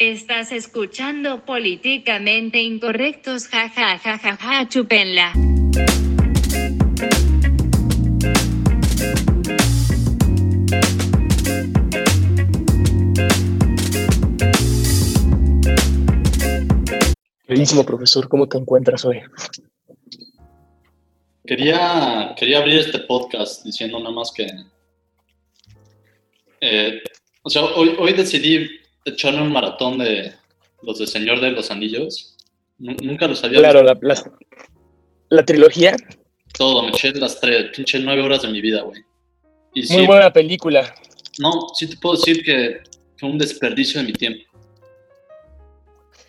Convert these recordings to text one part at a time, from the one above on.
Estás escuchando políticamente incorrectos, ja ja ja ja ja, chupenla. Queridísimo profesor, ¿cómo te encuentras hoy? Quería, quería abrir este podcast diciendo nada más que. eh, o sea, hoy, hoy decidí echarme un maratón de los de Señor de los Anillos. Nu- Nunca los había Claro, visto. la, la, la trilogía, Todo, me eché las tres, pinche nueve horas de mi vida, güey. Y sí, muy buena película. no, sí te puedo decir que fue un desperdicio de mi tiempo.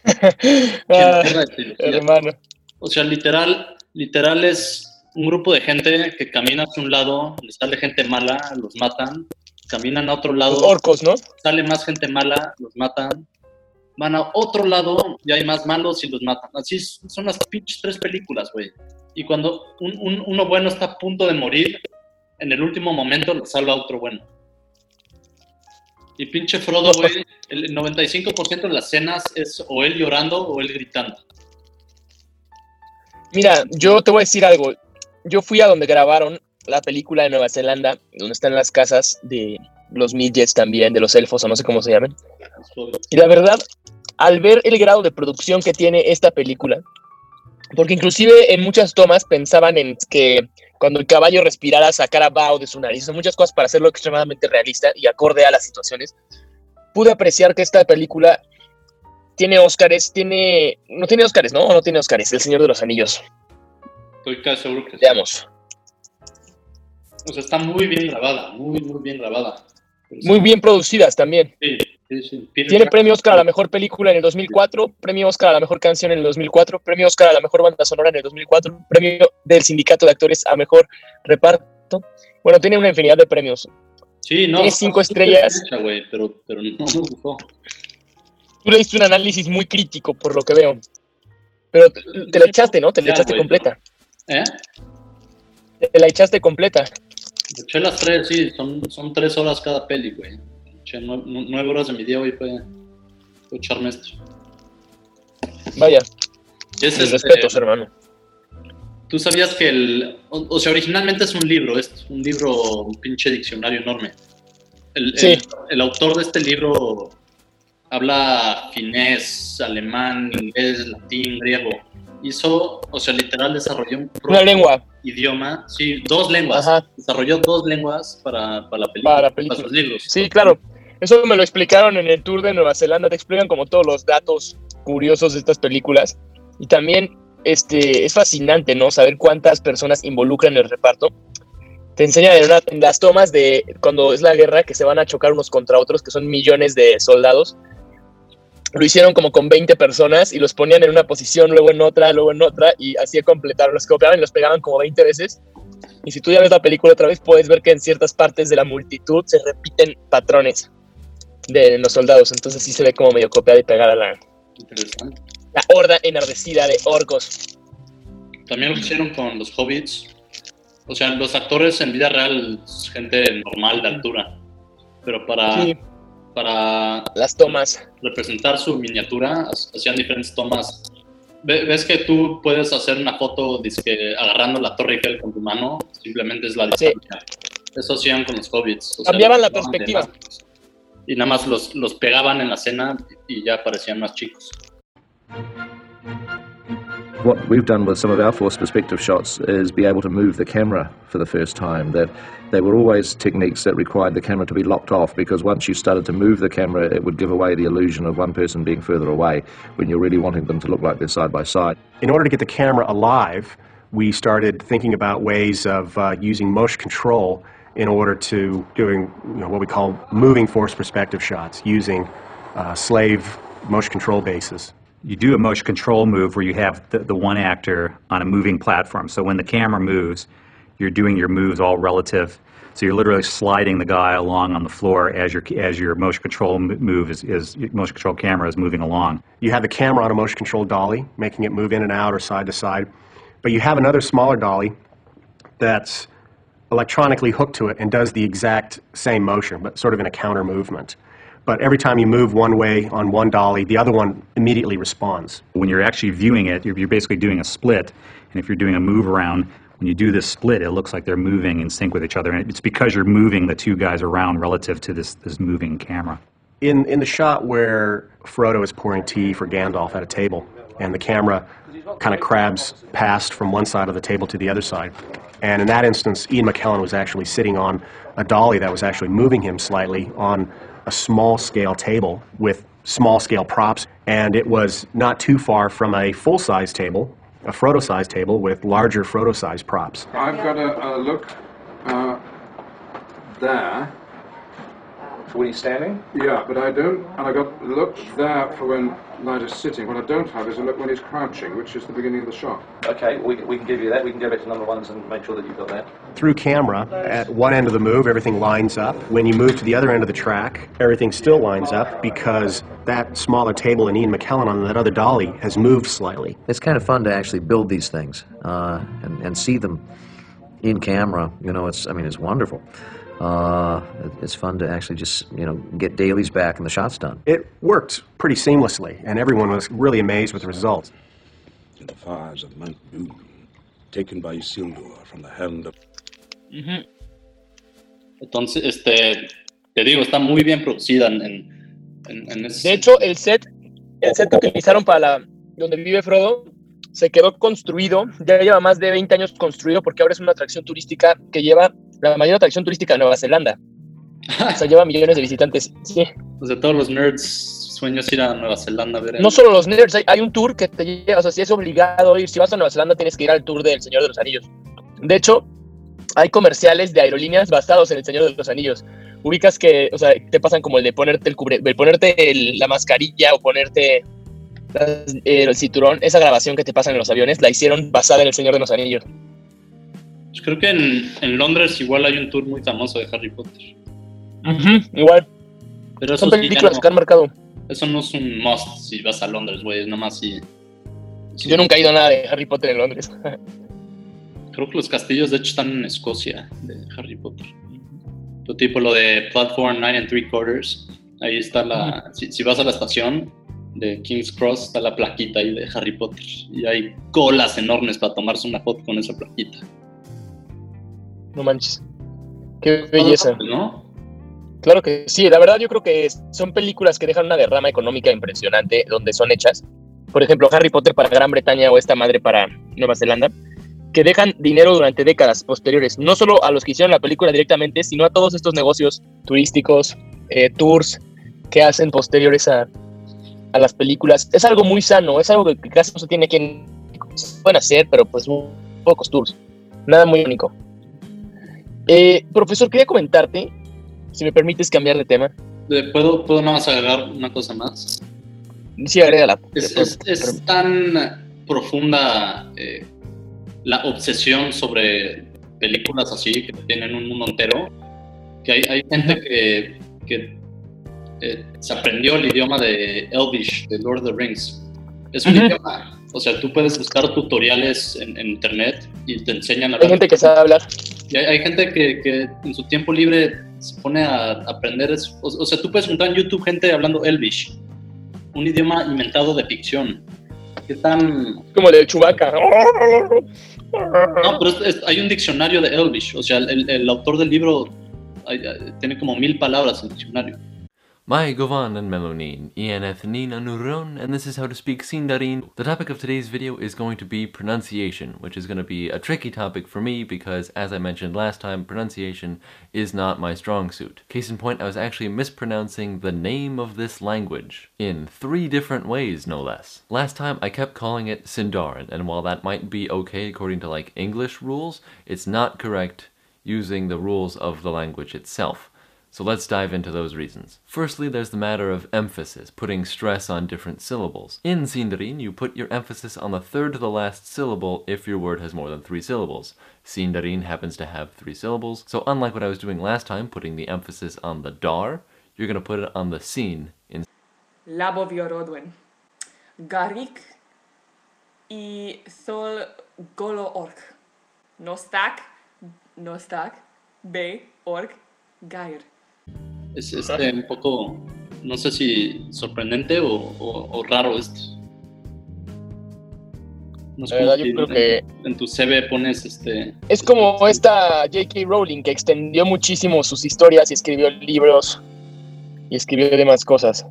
Ah, trilogía. hermano. O sea, literal, literal es un grupo de gente que camina hacia un lado, le sale gente mala, los matan, caminan a otro lado, Los orcos, ¿no? sale más gente mala, los matan, van a otro lado y hay más malos y los matan. Así son las pinches tres películas, güey. Y cuando un- un- uno bueno está a punto de morir, en el último momento lo salva otro bueno. Y pinche Frodo, güey, el 95% de las escenas es o él llorando o él gritando. Mira, yo te voy a decir algo. Yo fui a donde grabaron la película de Nueva Zelanda, donde están las casas de los midgets también, de los elfos o no sé cómo se llaman. Y la verdad, al ver el grado de producción que tiene esta película, porque inclusive en muchas tomas pensaban en que cuando el caballo respirara sacara vaho de su nariz, son muchas cosas para hacerlo extremadamente realista y acorde a las situaciones. Pude apreciar que esta película tiene Óscares, tiene... No tiene Óscares, ¿no? ¿O no tiene Óscares? El Señor de los Anillos. Estoy casi seguro que sí. Veamos. O sea, está muy bien grabada, muy, muy bien grabada. Muy bien producidas también. Sí, sí, sí. Tiene premio Oscar a la mejor película en el 2004, premio Oscar a la mejor canción en el 2004, premio Oscar a la mejor banda sonora en el 2004, premio del sindicato de actores a mejor reparto. Bueno, tiene una infinidad de premios. Sí, no. tiene cinco estrellas. pero, pero no me gustó. Tú le diste un análisis muy crítico, por lo que veo. Pero te, te la echaste, ¿no? Te la Ya, echaste completa. ¿Eh? Te la echaste completa. Me Eché las tres, sí, son, son tres horas cada peli, güey. Eché nue- nu- nueve horas de mi día hoy fue, fue echarme esto. Vaya, mis este, respetos, hermano. Tú sabías que el. O, o sea, originalmente es un libro, es un libro, un pinche diccionario enorme. El, Sí. el- el autor de este libro habla finés, alemán, inglés, latín, griego. Hizo, o sea, literal desarrolló un Una lengua. idioma, sí, dos lenguas. Ajá. Desarrolló dos lenguas para, para la película, Para la para, película. sus libros. Sí, claro. Eso me lo explicaron en el tour de Nueva Zelanda. Te explican como todos los datos curiosos de estas películas. Y también este, es fascinante, ¿no? Saber cuántas personas involucran el reparto. Te enseñan en, una- en las tomas de cuando es la guerra que se van a chocar unos contra otros, que son millones de soldados. Lo hicieron como con 20 personas y los ponían en una posición, luego en otra, luego en otra, y así completaron. Los copiaban y los pegaban como 20 veces. Y si tú ya ves la película otra vez, puedes ver que en ciertas partes de la multitud se repiten patrones de los soldados. Entonces sí se ve como medio copiada y pegada la, la horda enardecida de orcos. También lo hicieron con los hobbits. O sea, los actores en vida real gente normal de altura. Pero para, Sí, para las tomas. representar su miniatura, ha- hacían diferentes tomas. Ve- ¿Ves que tú puedes hacer una foto dizque, agarrando la Torre Eiffel con tu mano? Simplemente es la Sí. distancia. Eso hacían con los hobbits. o sea, Cambiaban la tomaban de perspectiva. más. Y nada más los, los pegaban en la escena y ya parecían más chicos. What we've done with some of our force perspective shots is be able to move the camera for the first time. That they were always techniques that required the camera to be locked off because once you started to move the camera, it would give away the illusion of one person being further away when you're really wanting them to look like they're side by side. In order to get the camera alive, we started thinking about ways of uh, using motion control in order to doing you know, what we call moving force perspective shots using uh, slave motion control bases. You do a motion control move where you have the, the one actor on a moving platform. So when the camera moves, you're doing your moves all relative. So you're literally sliding the guy along on the floor as your as your motion control move is, is motion control camera is moving along. You have the camera on a motion control dolly, making it move in and out or side to side. But you have another smaller dolly that's electronically hooked to it and does the exact same motion, but sort of in a counter movement. But every time you move one way on one dolly, the other one immediately responds. When you're actually viewing it, you're, you're basically doing a split. And if you're doing a move around, when you do this split, it looks like they're moving in sync with each other. And it's because you're moving the two guys around relative to this, this moving camera. In, in the shot where Frodo is pouring tea for Gandalf at a table, and the camera kind of crabs past from one side of the table to the other side. And in that instance, Ian McKellen was actually sitting on a dolly that was actually moving him slightly on a small scale table with small scale props. And it was not too far from a full size table, a Frodo size table with larger Frodo size props. I've got a, a look uh, there. When he's standing? Yeah, but I don't, and I got a look there for when Nigel's sitting. What I don't have is a look when he's crouching, which is the beginning of the shot. Okay, we, we can give you that. We can go back to number ones and make sure that you've got that. Through camera, at one end of the move, everything lines up. When you move to the other end of the track, everything still lines up because that smaller table and Ian McKellen on that other dolly has moved slightly. It's kind of fun to actually build these things uh, and, and see them in camera. You know, it's I mean, it's wonderful. Uh, it- it's fun to actually just you know get dailies back and the shots done. It worked pretty seamlessly, and everyone was really amazed with the results. the fires of Mount Doom, taken by Isildur from the hand of Entonces, este, te digo, está muy bien producida en, en, en- en ese De hecho, el set, el set que utilizaron para la- donde vive Frodo se quedó construido, ya lleva más de 20 años construido porque ahora es una atracción turística que lleva la mayor atracción turística de Nueva Zelanda. O sea, lleva millones de visitantes. Sí. O sea, todos los nerds sueños ir a Nueva Zelanda a ver. el- No solo los nerds, hay, hay un tour que te lleva, o sea, si es obligado ir, si vas a Nueva Zelanda tienes que ir al tour del Señor de los Anillos. De hecho, hay comerciales de aerolíneas basados en el Señor de los Anillos. Ubicas que, o sea, te pasan como el de ponerte el cubre, el ponerte el- la mascarilla o ponerte eh, el cinturón, esa grabación que te pasan en los aviones, la hicieron basada en el Señor de los Anillos. Pues creo que en, en Londres igual hay un tour muy famoso de Harry Potter. Igual, Pero son sí, películas no- que han marcado. eso no es un must si vas a Londres, güey. Es nomás si. si- Yo nunca he ido a nada de Harry Potter en Londres. Creo que los castillos, de hecho, están en Escocia de Harry Potter. Tu tipo lo de Platform 9 and 3 quarters. Ahí está la. Si, si vas a la estación de King's Cross, está la plaquita ahí de Harry Potter. Y hay colas enormes para tomarse una foto con esa plaquita. No manches. Qué belleza. ¿No? Claro que sí, la verdad yo creo que son películas que dejan una derrama económica impresionante donde son hechas. Por ejemplo, Harry Potter para Gran Bretaña o esta madre para Nueva Zelanda, que dejan dinero durante décadas posteriores, no solo a los que hicieron la película directamente, sino a todos estos negocios turísticos, eh, tours que hacen posteriores a, a las películas. Es algo muy sano, es algo que casi no se tiene aquí en... Se pueden hacer, pero pues muy pocos tours. Nada muy único. Eh, profesor, quería comentarte, si me permites cambiar de tema. Eh, ¿Puedo, ¿Puedo nada más agregar una cosa más? Sí, agrégala. Es, es- es tan profunda eh, la obsesión sobre películas así que tienen un mundo entero que hay, hay gente que, que, eh, se aprendió el idioma de Elvish, de Lord of the Rings. Es un Ujú. idioma, o sea, tú puedes buscar tutoriales en, en internet y te enseñan a Hay gente que sabe hablar. Y hay, hay gente que, que en su tiempo libre se pone a aprender. o, o sea, tú puedes encontrar en YouTube gente hablando Elvish, un idioma inventado de ficción. ¿Qué tan.? Como el de Chewbacca. No, pero es- es- hay un diccionario de Elvish. O sea, el, el autor del libro hay- tiene como mil palabras en el diccionario. Mai Govan and Melonin, Ianeth Nina Nuron, and this is how to speak Sindarin. The topic of today's video is going to be pronunciation, which is going to be a tricky topic for me because, as I mentioned last time, pronunciation is not my strong suit. Case in point, I was actually mispronouncing the name of this language in three different ways, no less. Last time, I kept calling it Sindarin, and while that might be okay according to like English rules, it's not correct using the rules of the language itself. So let's dive into those reasons. Firstly, there's the matter of emphasis, putting stress on different syllables. In Sindarin, you put your emphasis on the third to the last syllable if your word has more than three syllables. Sindarin happens to have three syllables, so unlike what I was doing last time, putting the emphasis on the dar, you're going to put it on the sin in Laboviorodwen. Garik i sol golo ork. Nostak, nostak, be ork, gair. Es este, un poco No sé si sorprendente o, o- o raro esto. No es La verdad, yo creo en, que- en tu CV pones este. Es como esta J.K. Rowling que extendió muchísimo sus historias y escribió libros y escribió demás cosas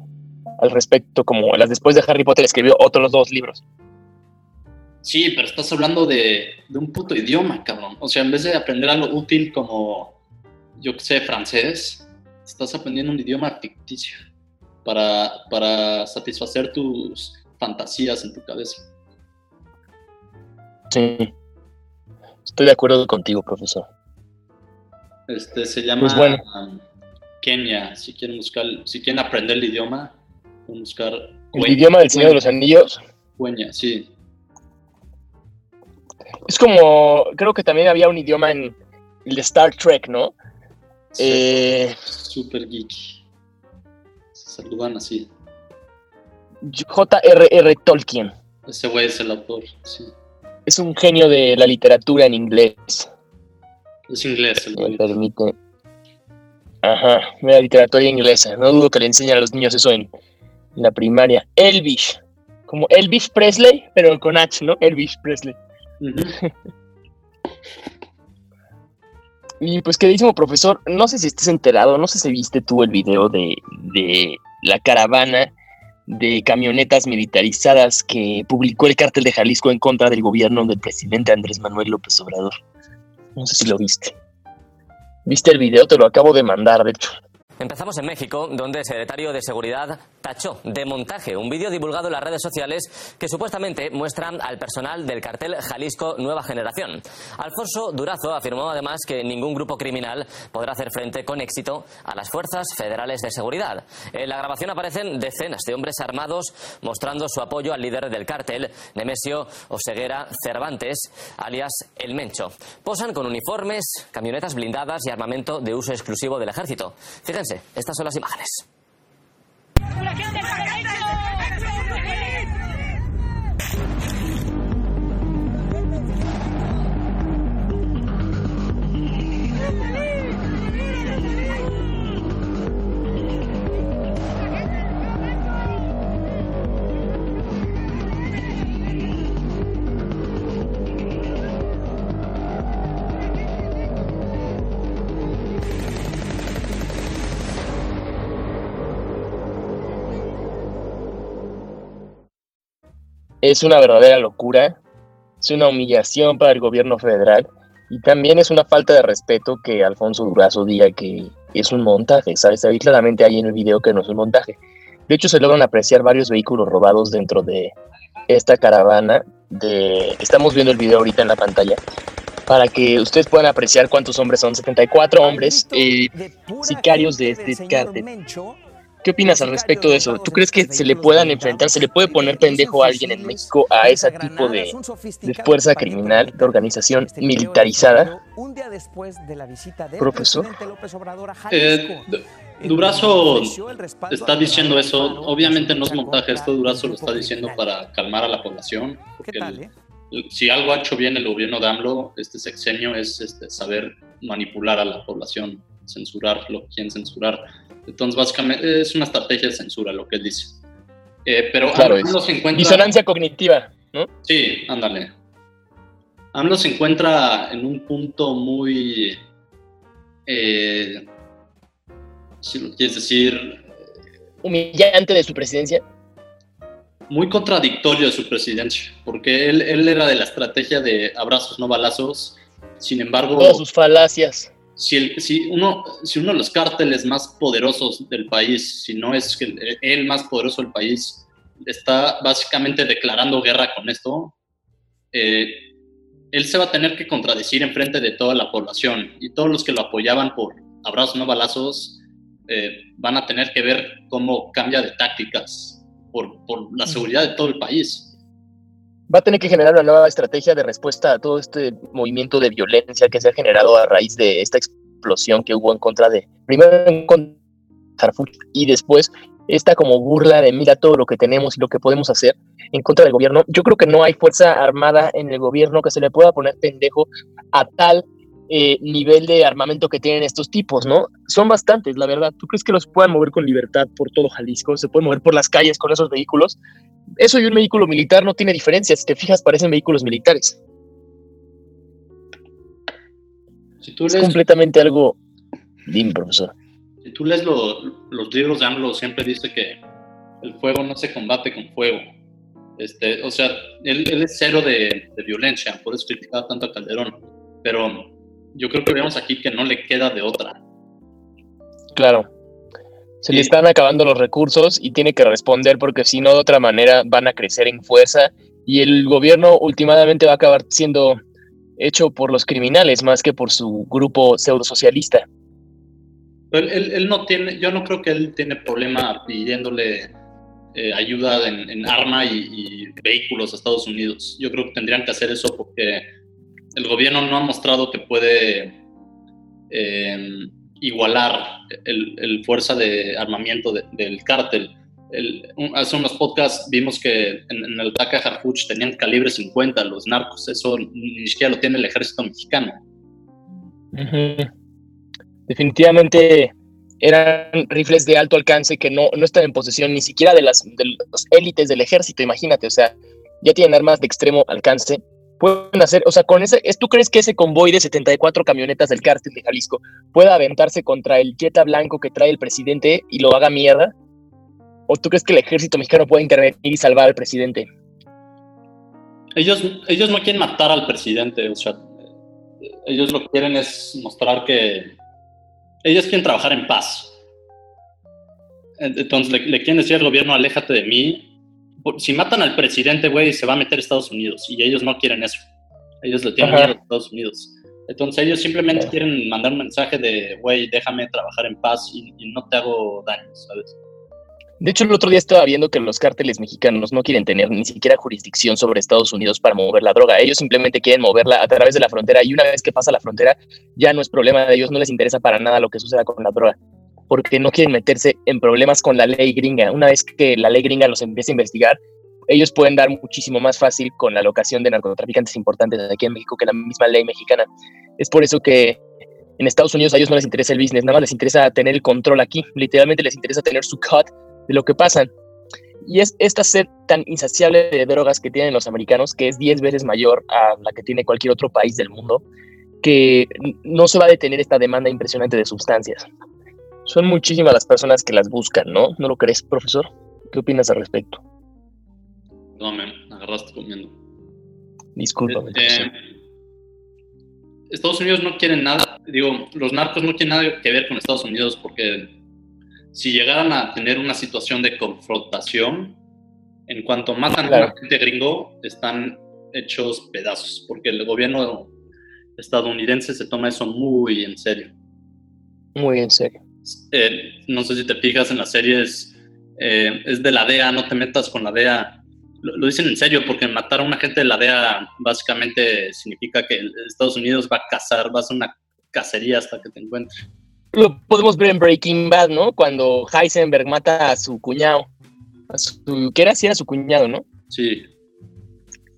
al respecto, como las después de Harry Potter escribió otros dos libros. Sí, pero estás hablando de, de un puto idioma, cabrón. O sea, en vez de aprender algo útil como, yo qué sé, francés, estás aprendiendo un idioma ficticio para, para satisfacer tus fantasías en tu cabeza. Sí. Estoy de acuerdo contigo, profesor. Este se llama Pues bueno. um, Kenia. Si quieren buscar, si quieren aprender el idioma, pueden buscar El idioma del Señor de los Anillos. Cueña, sí. Es como, creo que también había un idioma en el de Star Trek, ¿no? Eh, Super geek. Se saludan así. J.R.R. Tolkien. Ese güey es el autor, sí. Es un genio de la literatura en inglés. Es inglés el Me permite. Ajá, la literatura inglesa. No dudo que le enseñen a los niños eso en, en la primaria. Elvish. Como Elvis Presley, pero con H, ¿no? Elvis Presley. Y pues queridísimo profesor, no sé si estés enterado, no sé si viste tú el video de, de la caravana de camionetas militarizadas que publicó el cártel de Jalisco en contra del gobierno del presidente Andrés Manuel López Obrador. No sé si lo viste. ¿Viste el video? Te lo acabo de mandar, de hecho. Empezamos en México, donde el secretario de Seguridad tachó de montaje un vídeo divulgado en las redes sociales que supuestamente muestra al personal del cartel Jalisco Nueva Generación. Alfonso Durazo afirmó además que ningún grupo criminal podrá hacer frente con éxito a las fuerzas federales de seguridad. En la grabación aparecen decenas de hombres armados mostrando su apoyo al líder del cártel, Nemesio Oseguera Cervantes, alias El Mencho. Posan con uniformes, camionetas blindadas y armamento de uso exclusivo del ejército. Fíjense, estas son las imágenes. Es una verdadera locura, es una humillación para el gobierno federal y también es una falta de respeto que Alfonso Durazo diga que es un montaje, ¿sabes? Ve claramente ahí en el video que no es un montaje. De hecho, se logran apreciar varios vehículos robados dentro de esta caravana. De... Estamos viendo el video ahorita en la pantalla para que ustedes puedan apreciar cuántos hombres son. 74 hombres eh, sicarios de este cártel. ¿Qué opinas al respecto de eso? ¿Tú crees que se le puedan enfrentar, se le puede poner pendejo a alguien en México a ese tipo de, de fuerza criminal, de organización militarizada? Un día después de la visita del Profesor. presidente López Obrador a Eh, Durazo está diciendo eso. Obviamente no es montaje, esto Durazo lo está diciendo para calmar a la población. Porque el- eh? el- si algo ha hecho bien el gobierno de AMLO, este sexenio, es este, saber manipular a la población, censurar lo que quieren censurar. Entonces, básicamente es una estrategia de censura lo que él dice. Eh, pero Claro, AMLO se encuentra... disonancia cognitiva, ¿no? Sí, ándale. AMLO se encuentra en un punto muy, eh, si lo quieres decir, Humillante de su presidencia. muy contradictorio de su presidencia, porque él, él era de la estrategia de abrazos, no balazos. Sin embargo, Todas sus falacias. Si, el, si, uno, si uno de los cárteles más poderosos del país, si no es el, el más poderoso del país, está básicamente declarando guerra con esto, eh, él se va a tener que contradecir en frente de toda la población y todos los que lo apoyaban por abrazos no balazos eh, van a tener que ver cómo cambia de tácticas por, por la seguridad de todo el país. Va a tener que generar una nueva estrategia de respuesta a todo este movimiento de violencia que se ha generado a raíz de esta explosión que hubo en contra de, primero en contra de y después esta como burla de mira todo lo que tenemos y lo que podemos hacer en contra del gobierno. Yo creo que no hay fuerza armada en el gobierno que se le pueda poner pendejo a tal eh, nivel de armamento que tienen estos tipos, ¿no? Son bastantes, la verdad. ¿Tú crees que los puedan mover con libertad por todo Jalisco? ¿Se pueden mover por las calles con esos vehículos? Eso y un vehículo militar no tiene diferencia. Si te fijas, parecen vehículos militares. Si tú Es lees, completamente algo... Dime, profesor. si tú lees lo- los libros de AMLO, siempre dice que el fuego no se combate con fuego. Este, o sea, él, él es cero de, de violencia, por eso criticaba tanto a Calderón. Pero yo creo que vemos aquí que no le queda de otra. Claro. Se le están acabando los recursos y tiene que responder porque si no, de otra manera van a crecer en fuerza y el gobierno últimamente va a acabar siendo hecho por los criminales más que por su grupo pseudo socialista. Él, él- él no tiene, yo no creo que él tiene problema pidiéndole eh, ayuda en, en arma y, y vehículos a Estados Unidos. Yo creo que tendrían que hacer eso porque el gobierno no ha mostrado que puede eh, igualar el, el fuerza de armamento de- del cártel. Hace unos podcasts vimos que en, el ataque a Harfuch tenían calibre 50 los narcos. Eso ni siquiera lo tiene el ejército mexicano. Definitivamente eran rifles de alto alcance que no, no están en posesión ni siquiera de las élites del ejército, imagínate, o sea, ya tienen armas de extremo alcance. Pueden hacer, o sea, con ese, ¿es- ¿tú crees que ese convoy de 74 camionetas del cártel de Jalisco pueda aventarse contra el Jetta blanco que trae el presidente y lo haga mierda? ¿O tú crees que el ejército mexicano puede intervenir y salvar al presidente? Ellos, ellos no quieren matar al presidente, o sea, ellos lo que quieren es mostrar que ellos quieren trabajar en paz. Entonces le quieren decir al gobierno, aléjate de mí. Si matan al presidente, güey, se va a meter a Estados Unidos y ellos no quieren eso. Ellos le tienen Ajá. miedo a Estados Unidos. Entonces ellos simplemente quieren mandar un mensaje de, güey, déjame trabajar en paz y, y no te hago daño, ¿sabes? De hecho, el otro día estaba viendo que los cárteles mexicanos no quieren tener ni siquiera jurisdicción sobre Estados Unidos para mover la droga. Ellos simplemente quieren moverla a través de la frontera y una vez que pasa la frontera ya no es problema de ellos, no les interesa para nada lo que suceda con la droga, porque no quieren meterse en problemas con la ley gringa. Una vez que la ley gringa los empiece a investigar, ellos pueden dar muchísimo más fácil con la locación de narcotraficantes importantes aquí en México que la misma ley mexicana. Es por eso que en Estados Unidos a ellos no les interesa el business, nada más les interesa tener el control aquí. Literalmente les interesa tener su cut de lo que pasan. Y es esta sed tan insaciable de drogas que tienen los americanos, que es 10 veces mayor a la que tiene cualquier otro país del mundo, que no se va a detener esta demanda impresionante de sustancias. Son muchísimas las personas que las buscan, ¿no? ¿No lo crees, profesor? ¿Qué opinas al respecto? No, me agarraste comiendo. Discúlpame. Eh, Estados Unidos no quiere nada, digo, los narcos no quieren nada que ver con Estados Unidos porque si llegaran a tener una situación de confrontación, en cuanto matan a Claro. un agente gringo, están hechos pedazos, porque el gobierno estadounidense se toma eso muy en serio. Muy en serio. Eh, no sé si te fijas en las series, eh, es de la DEA, no te metas con la DEA. Lo, lo dicen en serio, porque matar a un agente de la DEA básicamente significa que Estados Unidos va a cazar, va a hacer una cacería hasta que te encuentre. Lo podemos ver en Breaking Bad, ¿no? Cuando Heisenberg mata a su cuñado. A su, ¿Qué era? Sí, era su cuñado, ¿no? Sí.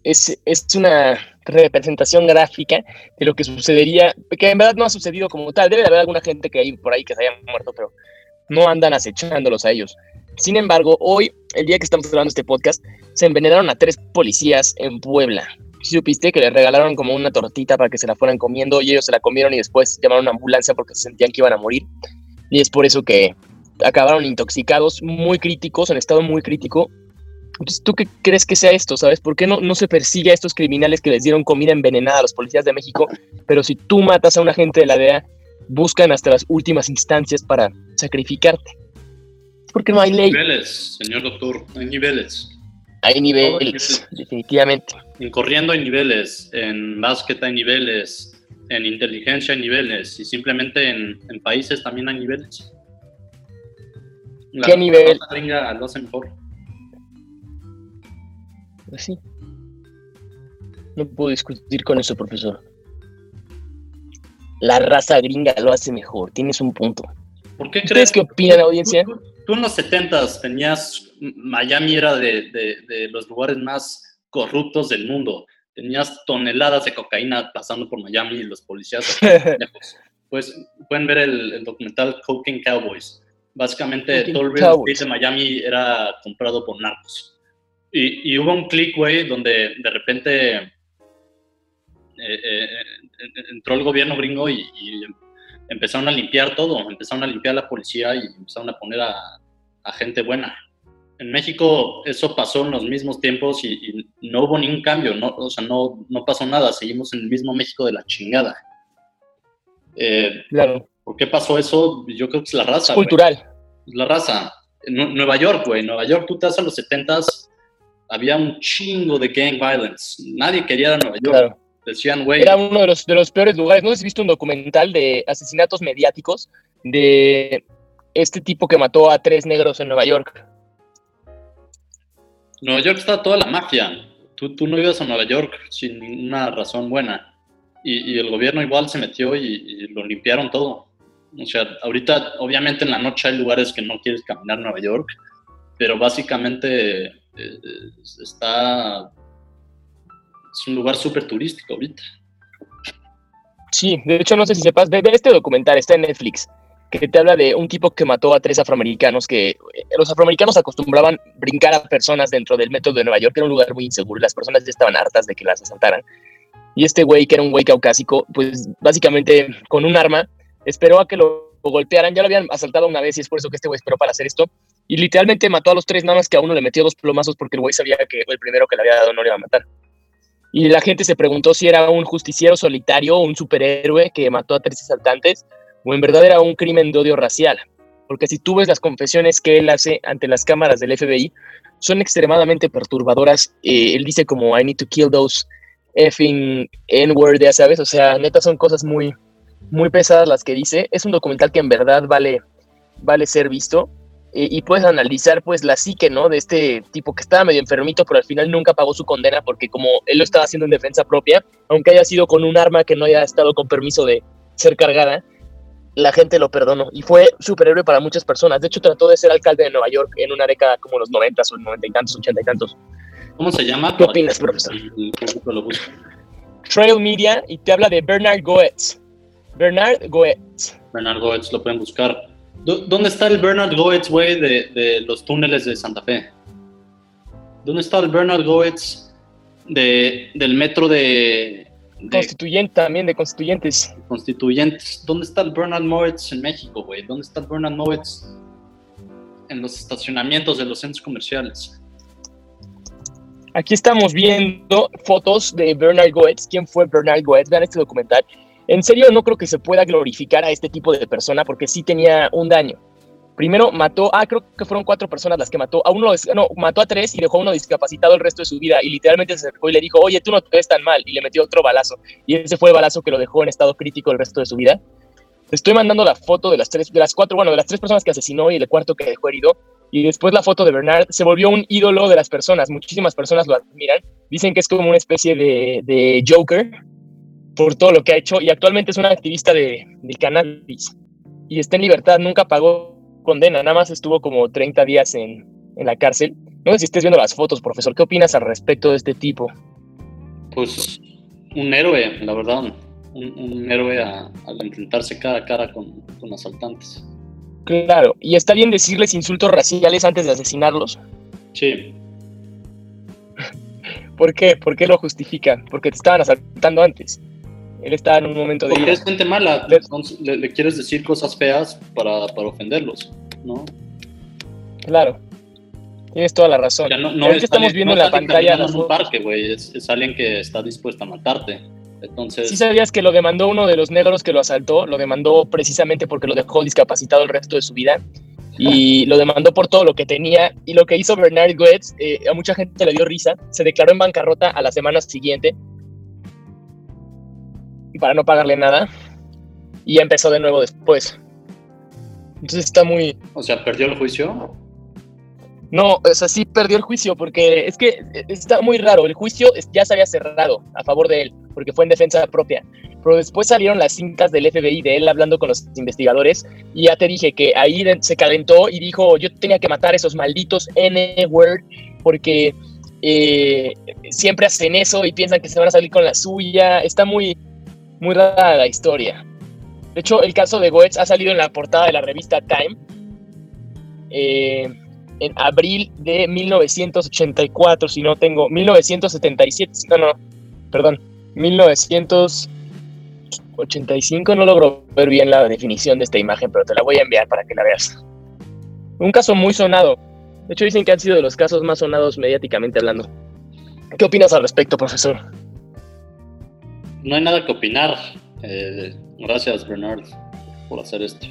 es, es una representación gráfica de lo que sucedería, que en verdad no ha sucedido como tal. Debe de haber alguna gente que hay por ahí que se haya muerto, pero no andan acechándolos a ellos. Sin embargo, hoy, el día que estamos grabando este podcast, se envenenaron a tres policías en Puebla. ¿Sí supiste que les regalaron como una tortita para que se la fueran comiendo y ellos se la comieron y después llamaron a una ambulancia porque se sentían que iban a morir? Y es por eso que acabaron intoxicados, muy críticos, en estado muy crítico, entonces, ¿tú qué crees que sea esto? ¿Sabes? ¿Por qué no, no se persigue a estos criminales que les dieron comida envenenada a los policías de México? Pero si tú matas a un agente de la DEA, buscan hasta las últimas instancias para sacrificarte. Porque no hay ley. Niveles, señor doctor, hay niveles. Hay niveles, definitivamente. En corriendo hay niveles, en básquet hay niveles, en inteligencia hay niveles, y simplemente en, en países también hay niveles. La ¿Qué nivel? gringa lo hace mejor. Pues sí. No puedo discutir con eso, profesor. La raza gringa lo hace mejor. Tienes un punto. ¿Por qué ¿Ustedes crees? qué opinan, audiencia? Tú, tú en los 70 tenías, Miami era de, de- de los lugares más corruptos del mundo. tenías toneladas de cocaína pasando por Miami y los policías. pues pueden ver el, el documental Cocaine Cowboys. Básicamente todo el real estate de Miami era comprado por narcos. Y, y hubo un clic, güey, donde de repente eh, eh, entró el gobierno gringo y, y empezaron a limpiar todo, empezaron a limpiar la policía y empezaron a poner a, a gente buena. En México eso pasó en los mismos tiempos y, y no hubo ningún cambio, no, o sea, no, no pasó nada, seguimos en el mismo México de la chingada. Eh, Claro. ¿Por qué pasó eso? Yo creo que es la raza. Es cultural. La raza. En Nueva York, güey. Nueva York, tú te vas a los 70s, había un chingo de gang violence. Nadie quería ir a Nueva York. Claro. Decían, güey, Era uno de los, de los peores lugares. No sé si has visto un documental de asesinatos mediáticos de este tipo que mató a tres negros en Nueva York. Nueva York está toda la mafia. Tú, tú no ibas a Nueva York sin ninguna razón buena. Y, y el gobierno igual se metió y, y lo limpiaron todo. O sea, ahorita, obviamente en la noche hay lugares que no quieres caminar a Nueva York, pero básicamente está... Es un lugar súper turístico ahorita. Sí, de hecho no sé si sepas, ve este documental, está en Netflix, que te habla de un tipo que mató a tres afroamericanos, que eh, los afroamericanos acostumbraban brincar a personas dentro del metro de Nueva York, que era un lugar muy inseguro, las personas ya estaban hartas de que las asaltaran. Y este güey, que era un güey caucásico, pues básicamente con un arma, esperó a que lo golpearan, ya lo habían asaltado una vez y es por eso que este güey esperó para hacer esto, y literalmente mató a los tres, nada más que a uno le metió dos plomazos porque el güey sabía que el primero que le había dado no le iba a matar. Y la gente se preguntó si era un justiciero solitario o un superhéroe que mató a tres asaltantes o en verdad era un crimen de odio racial. Porque si tú ves las confesiones que él hace ante las cámaras del FBI, son extremadamente perturbadoras. Eh, él dice como, I need to kill those effing N-word, ya sabes. O sea, neta son cosas muy, muy pesadas las que dice. Es un documental que en verdad vale, vale ser visto. Eh, y puedes analizar pues la psique, ¿no? De este tipo que estaba medio enfermito, pero al final nunca pagó su condena porque como él lo estaba haciendo en defensa propia, aunque haya sido con un arma que no haya estado con permiso de ser cargada, la gente lo perdonó y fue superhéroe para muchas personas. De hecho, trató de ser alcalde de Nueva York en una década como los 90 o 90 y tantos, 80 y tantos. ¿Cómo se llama? ¿Qué opinas, profesor? Trail Media y te habla de Bernard Goetz. Bernard Goetz. Bernard Goetz, lo pueden buscar. ¿Dó- ¿Dónde está el Bernard Goetz, güey, de, de los túneles de Santa Fe? ¿Dónde está el Bernard Goetz de, del metro de, de Constituyente también, de constituyentes. Constituyentes? ¿Dónde está el Bernard Goetz en México, güey? ¿Dónde está el Bernard Goetz en los estacionamientos de los centros comerciales? Aquí estamos viendo fotos de Bernard Goetz. ¿Quién fue Bernard Goetz? Vean este documental. En serio, no creo que se pueda glorificar a este tipo de persona porque sí tenía un daño. Primero mató, ah, creo que fueron cuatro personas las que mató. A uno, no, mató a tres y dejó a uno discapacitado el resto de su vida. Y literalmente se acercó y le dijo, oye, tú no te ves tan mal. Y le metió otro balazo. Y ese fue el balazo que lo dejó en estado crítico el resto de su vida. Te estoy mandando la foto de las tres, de las cuatro, bueno, de las tres personas que asesinó y el cuarto que dejó herido. Y después la foto de Bernard se volvió un ídolo de las personas. Muchísimas personas lo admiran. Dicen que es como una especie de, de Joker por todo lo que ha hecho. Y actualmente es una activista de, del cannabis. Y está en libertad, nunca pagó condena, nada más estuvo como 30 días en, en la cárcel. No sé si estés viendo las fotos, profesor. ¿Qué opinas al respecto de este tipo? Pues un héroe, la verdad. Un, un héroe a- al enfrentarse cara a cara con, con asaltantes. Claro, y está bien decirles insultos raciales antes de asesinarlos. Sí, ¿Por qué? ¿Por qué lo justifican? Porque te estaban asaltando antes. Él estaba en un momento de porque es gente mala. le, le quieres decir cosas feas para, para ofenderlos, ¿no? Claro. Tienes toda la razón. No, Y no ahorita es estamos alguien- viendo no en la pantalla en un parque, güey. Es, es alguien que está dispuesto a matarte. Entonces, ¿Sí sabías que lo demandó uno de los negros que lo asaltó? Lo demandó precisamente porque lo dejó discapacitado el resto de su vida. Y lo demandó por todo lo que tenía. Y lo que hizo Bernard Goetz, eh, a mucha gente le dio risa. Se declaró en bancarrota a la semana siguiente. Para no pagarle nada. Y ya empezó de nuevo después. Entonces está muy, o sea, perdió el juicio. No, o sea, sí perdió el juicio porque es que está muy raro. El juicio ya se había cerrado a favor de él porque fue en defensa propia. Pero después salieron las cintas del FBI de él hablando con los investigadores y ya te dije que ahí se calentó y dijo yo tenía que matar a esos malditos N-word porque eh, siempre hacen eso y piensan que se van a salir con la suya. Está muy, muy rara la historia. De hecho, el caso de Goetz ha salido en la portada de la revista Time eh, en abril de 1984, si no tengo, 1977, no, no, perdón, 1985, no logro ver bien la definición de esta imagen, pero te la voy a enviar para que la veas. Un caso muy sonado. De hecho, dicen que han sido de los casos más sonados mediáticamente hablando. ¿Qué opinas al respecto, profesor? No hay nada que opinar. Eh, gracias, Bernard, por hacer esto.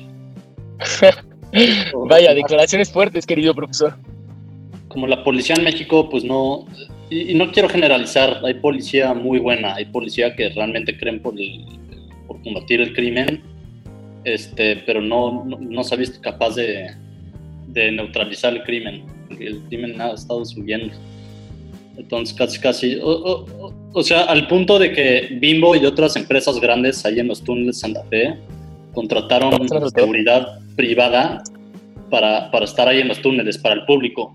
Vaya, declaraciones fuertes, querido profesor. Como la policía en México, pues no, y, y no quiero generalizar, hay policía muy buena, hay policía que realmente creen por, el, por combatir el crimen, este, pero no, no, no se ha visto capaz de, de neutralizar el crimen. El crimen ha estado subiendo. Entonces, casi, casi, o, o, o, sea, al punto de que Bimbo y otras empresas grandes ahí en los túneles de Santa Fe contrataron seguridad privada para, para estar ahí en los túneles, para el público.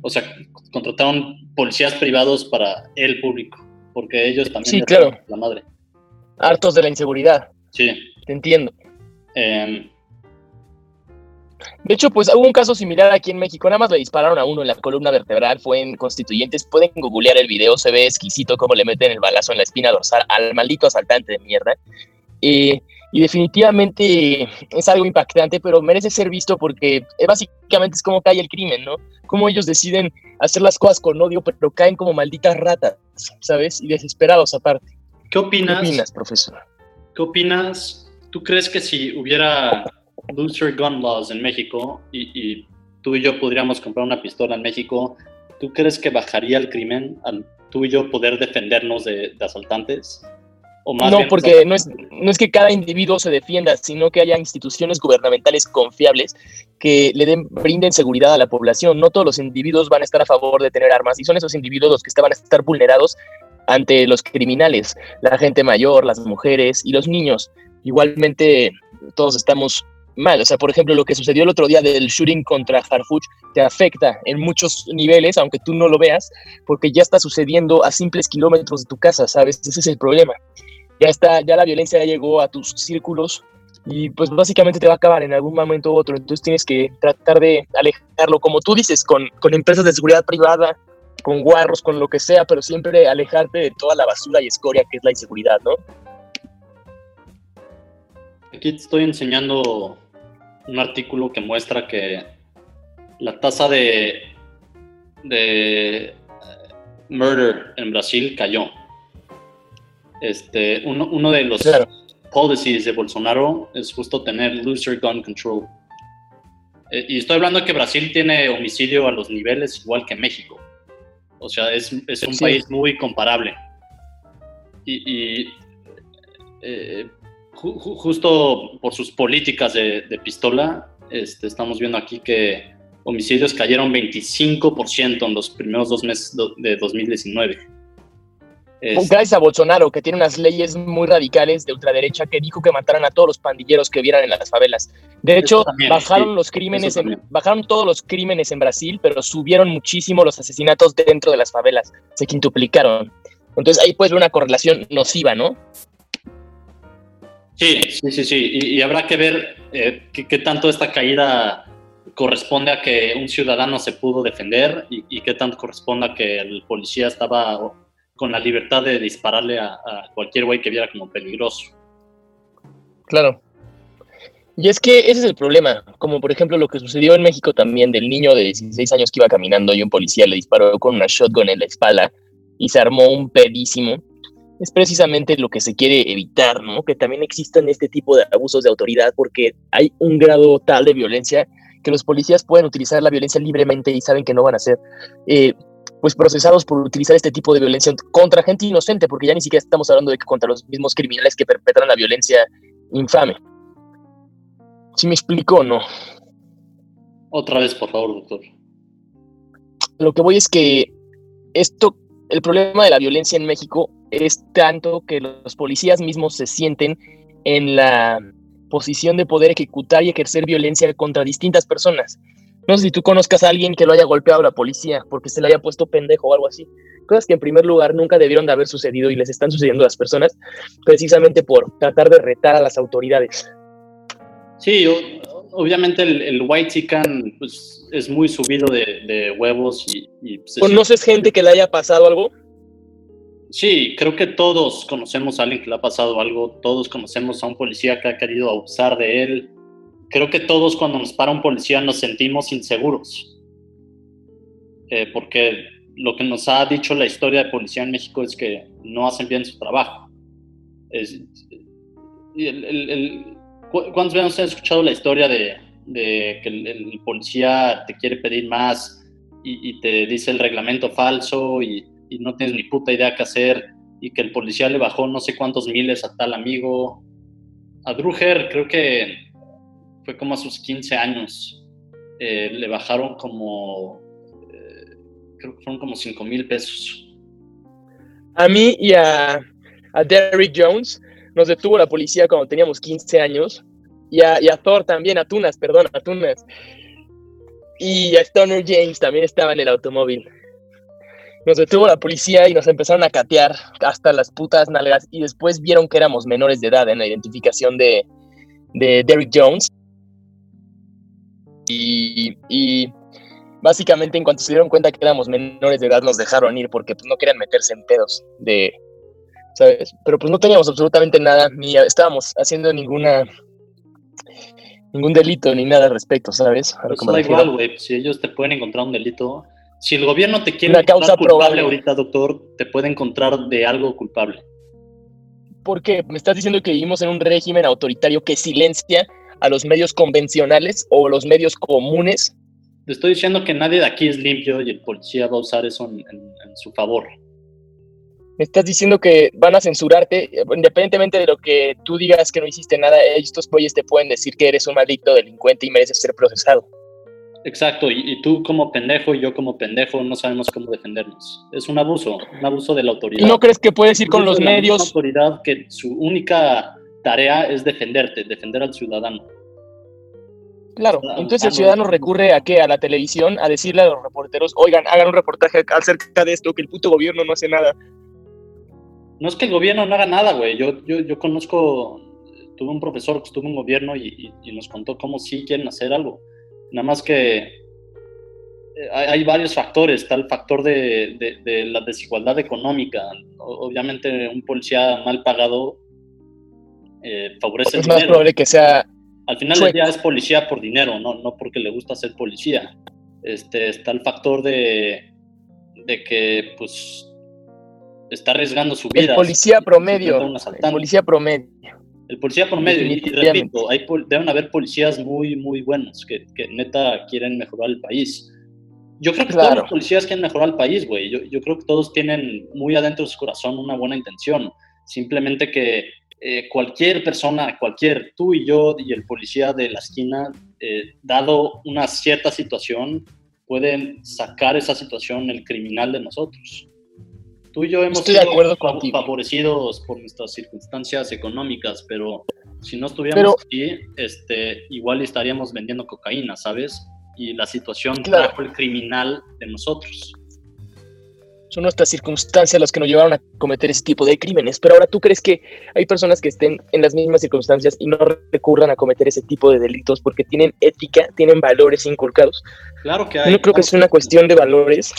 O sea, contrataron policías privados para el público, porque ellos también sí, claro. la madre. Hartos de la inseguridad. Sí. Te entiendo. Eh, de hecho, pues hubo un caso similar aquí en México. Nada más le dispararon a uno en la columna vertebral. Fue en Constituyentes. Pueden googlear el video. Se ve exquisito cómo le meten el balazo en la espina dorsal al maldito asaltante de mierda. Eh, y definitivamente es algo impactante, pero merece ser visto porque eh, básicamente es como cae el crimen, ¿no? Cómo ellos deciden hacer las cosas con odio, pero caen como malditas ratas, ¿sabes? Y desesperados aparte. ¿Qué opinas? ¿Qué opinas, profesor? ¿Qué opinas? ¿Tú crees que si hubiera looser gun laws en México y, y, tú y yo podríamos comprar una pistola en México, ¿tú crees que bajaría el crimen al tú y yo poder defendernos de, de asaltantes? ¿O más no, porque no es, no es que cada individuo se defienda, sino que haya instituciones gubernamentales confiables que le den, brinden seguridad a la población. No todos los individuos van a estar a favor de tener armas y son esos individuos los que van a estar vulnerados ante los criminales, la gente mayor, las mujeres y los niños. Igualmente, todos estamos mal. O sea, por ejemplo, lo que sucedió el otro día del shooting contra Harfuch te afecta en muchos niveles, aunque tú no lo veas, porque ya está sucediendo a simples kilómetros de tu casa, ¿sabes? Ese es el problema. Ya está, ya la violencia ya llegó a tus círculos y pues básicamente te va a acabar en algún momento u otro. Entonces tienes que tratar de alejarlo, como tú dices, con, con empresas de seguridad privada, con guarros, con lo que sea, pero siempre alejarte de toda la basura y escoria que es la inseguridad, ¿no? Aquí te estoy enseñando un artículo que muestra que la tasa de, de murder en Brasil cayó. Este, uno, uno de los claro. policies de Bolsonaro es justo tener looser gun control. Eh, y estoy hablando de que Brasil tiene homicidio a los niveles igual que México. O sea, es, es un sí. país muy comparable. Y, y eh, ju justo por sus políticas de, de pistola, este, estamos viendo aquí que homicidios cayeron 25% en los primeros dos meses de 2019. Este... Gracias a Bolsonaro, que tiene unas leyes muy radicales de ultraderecha que dijo que mataran a todos los pandilleros que vieran en las favelas. De hecho, también, bajaron sí, los crímenes, en, bajaron todos los crímenes en Brasil, pero subieron muchísimo los asesinatos dentro de las favelas, se quintuplicaron. Entonces ahí puede ver una correlación nociva, ¿no? Sí, sí, sí, sí. Y, habrá que ver eh, qué, tanto esta caída corresponde a que un ciudadano se pudo defender y, y, qué tanto corresponde a que el policía estaba con la libertad de dispararle a, a cualquier güey que viera como peligroso. Claro. Y es que ese es el problema, como por ejemplo lo que sucedió en México también del niño de 16 años que iba caminando y un policía le disparó con una shotgun en la espalda y se armó un pedísimo es precisamente lo que se quiere evitar, ¿no? Que también existan este tipo de abusos de autoridad porque hay un grado tal de violencia que los policías pueden utilizar la violencia libremente y saben que no van a ser eh, pues procesados por utilizar este tipo de violencia contra gente inocente, porque ya ni siquiera estamos hablando de que contra los mismos criminales que perpetran la violencia infame. ¿Sí me explico o no? Otra vez, por favor, doctor. Lo que voy es que esto, el problema de la violencia en México es tanto que los policías mismos se sienten en la posición de poder ejecutar y ejercer violencia contra distintas personas. No sé si tú conozcas a alguien que lo haya golpeado a la policía porque se le haya puesto pendejo o algo así. Cosas que en primer lugar nunca debieron de haber sucedido y les están sucediendo a las personas precisamente por tratar de retar a las autoridades. Sí, obviamente el, el white chican pues, es muy subido de, de huevos y, y ¿Conoces gente que le haya pasado algo? Sí, creo que todos conocemos a alguien que le ha pasado algo, todos conocemos a un policía que ha querido abusar de él. Creo que todos cuando nos para un policía nos sentimos inseguros. Eh, porque lo que nos ha dicho la historia de policía en México es que no hacen bien su trabajo. Es- el- el- el- ¿cu- ¿Cuántas veces han escuchado la historia de, de que el policía te quiere pedir más y, y te dice el reglamento falso y, y no tienes ni puta idea qué hacer y que el policía le bajó no sé cuántos miles a tal amigo? A Druger creo que fue como a sus 15 años. eh, le bajaron como, eh, creo que fueron como 5 mil pesos. A mí y a, Derrick Jones nos detuvo la policía cuando teníamos 15 años. Y a, y a Thor también, a Tunas, perdón, a Tunas. Y a Stoner James también estaba en el automóvil. Nos detuvo la policía y nos empezaron a catear hasta las putas nalgas. Y después vieron que éramos menores de edad en la identificación de, de Derrick Jones. Y, y básicamente en cuanto se dieron cuenta que éramos menores de edad nos dejaron ir porque pues, no querían meterse en pedos de, ¿sabes? Pero pues no teníamos absolutamente nada, ni estábamos haciendo ninguna ningún delito ni nada al respecto, ¿sabes? A da igual, güey. pues, Si ellos te pueden encontrar un delito. Si el gobierno te quiere Una causa culpable probable. ahorita, doctor, te puede encontrar de algo culpable. Porque me estás diciendo que vivimos en un régimen autoritario que silencia a los medios convencionales o los medios comunes. Te estoy diciendo que nadie de aquí es limpio y el policía va a usar eso en, en- en su favor. Me estás diciendo que van a censurarte, eh, independientemente de lo que tú digas que no hiciste nada, estos güeyes te pueden decir que eres un maldito delincuente y mereces ser procesado. Exacto, y, y tú como pendejo y yo como pendejo no sabemos cómo defendernos. Es un abuso, un abuso de la autoridad. ¿Y no crees que puedes ir con los de la medios? autoridad que su única tarea es defenderte, defender al ciudadano. Claro, entonces el ciudadano recurre a qué? A la televisión, a decirle a los reporteros, oigan, hagan un reportaje acerca de esto, que el puto gobierno no hace nada. No es que el gobierno no haga nada, güey. Yo, yo, yo conozco, tuve un profesor que estuvo en gobierno y, y- y nos contó cómo sí quieren hacer algo. Nada más que eh, hay, varios factores. Está el factor de, de- de la desigualdad económica. Obviamente un policía mal pagado eh, favorece el Es más dinero. probable que sea Al final del día es policía por dinero, no, no porque le gusta ser policía. Este, está el factor de, de que pues está arriesgando su vida. el policía promedio. El policía promedio. El policía promedio, y, y Definitivamente. repito, hay, deben haber policías muy, muy buenos que, que neta quieren mejorar el país. Yo creo que todos Claro. los policías quieren mejorar el país, güey. Yo, yo creo que todos tienen muy adentro de su corazón una buena intención. Simplemente que eh, cualquier persona, cualquier, tú y yo y el policía de la esquina, eh, dado una cierta situación, pueden sacar esa situación el criminal de nosotros. Tú y yo hemos Estoy de sido acuerdo fav- contigo. favorecidos por nuestras circunstancias económicas, pero si no Pero- estuviéramos aquí, este, igual estaríamos vendiendo cocaína, ¿sabes? Y la situación Claro. trajo el criminal de nosotros. Son nuestras circunstancias las que nos llevaron a cometer ese tipo de crímenes. Pero ahora tú crees que hay personas que estén en las mismas circunstancias y no recurran a cometer ese tipo de delitos porque tienen ética, tienen valores inculcados. Claro que Yo hay. no creo que sea una cuestión de valores,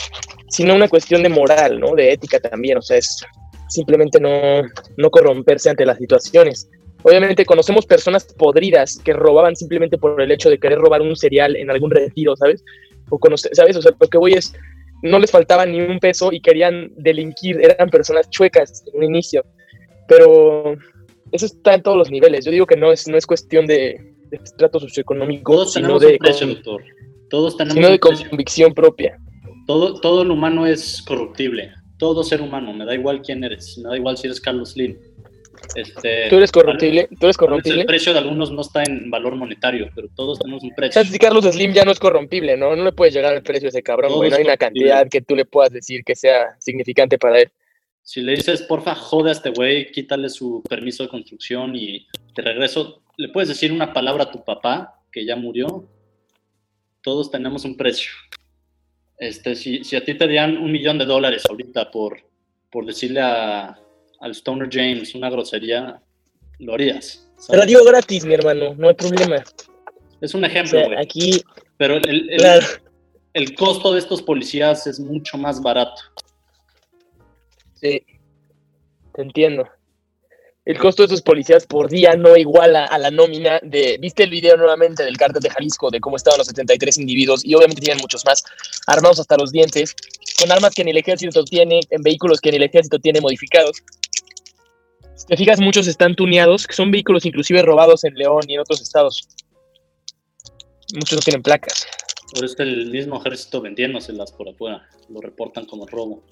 sino una cuestión de moral, ¿no? De ética también. O sea, es simplemente no, no corromperse ante las situaciones. Obviamente conocemos personas podridas que robaban simplemente por el hecho de querer robar un cereal en algún retiro, ¿sabes? O conoce- ¿sabes? O sea, lo que voy es, no les faltaba ni un peso y querían delinquir, eran personas chuecas en un inicio. Pero eso está en todos los niveles. Yo digo que no es, no es cuestión de, de estrato socioeconómico, Todos sino de, doctor. Todos tenemos sino de convicción propia. Todo, todo el humano es corruptible. Todo ser humano. Me da igual quién eres. Me da igual si eres Carlos Slim. Este, Tú eres corruptible, tú eres corrompible. El precio de algunos no está en valor monetario, pero todos tenemos un precio. sea, si Carlos Slim ya no es corrompible, ¿no? No le puedes llegar al precio a ese cabrón, Todo güey. No hay una cantidad que tú le puedas decir que sea significante para él. Si le dices, porfa, jode a este güey, quítale su permiso de construcción y te regreso, le puedes decir una palabra a tu papá, que ya murió, todos tenemos un precio. Este, si, si a ti te dieran un millón de dólares ahorita por, por decirle a, al Stoner James una grosería, lo harías. Te la dio gratis, mi hermano, no hay problema. Es un O ejemplo, sea, güey. aquí, Pero el, el- el- claro, el costo de estos policías es mucho más barato. sí, te entiendo. El costo de esos policías por día no iguala a la nómina de... ¿Viste el video nuevamente del cártel de Jalisco de cómo estaban los 73 individuos? Y obviamente tienen muchos más, armados hasta los dientes, con armas que ni el ejército tiene, en vehículos que ni el ejército tiene modificados. Si te fijas, muchos están tuneados, que son vehículos inclusive robados en León y en otros estados. Muchos no tienen placas. Por eso el mismo ejército vendiéndoselas por afuera. Lo reportan como robo.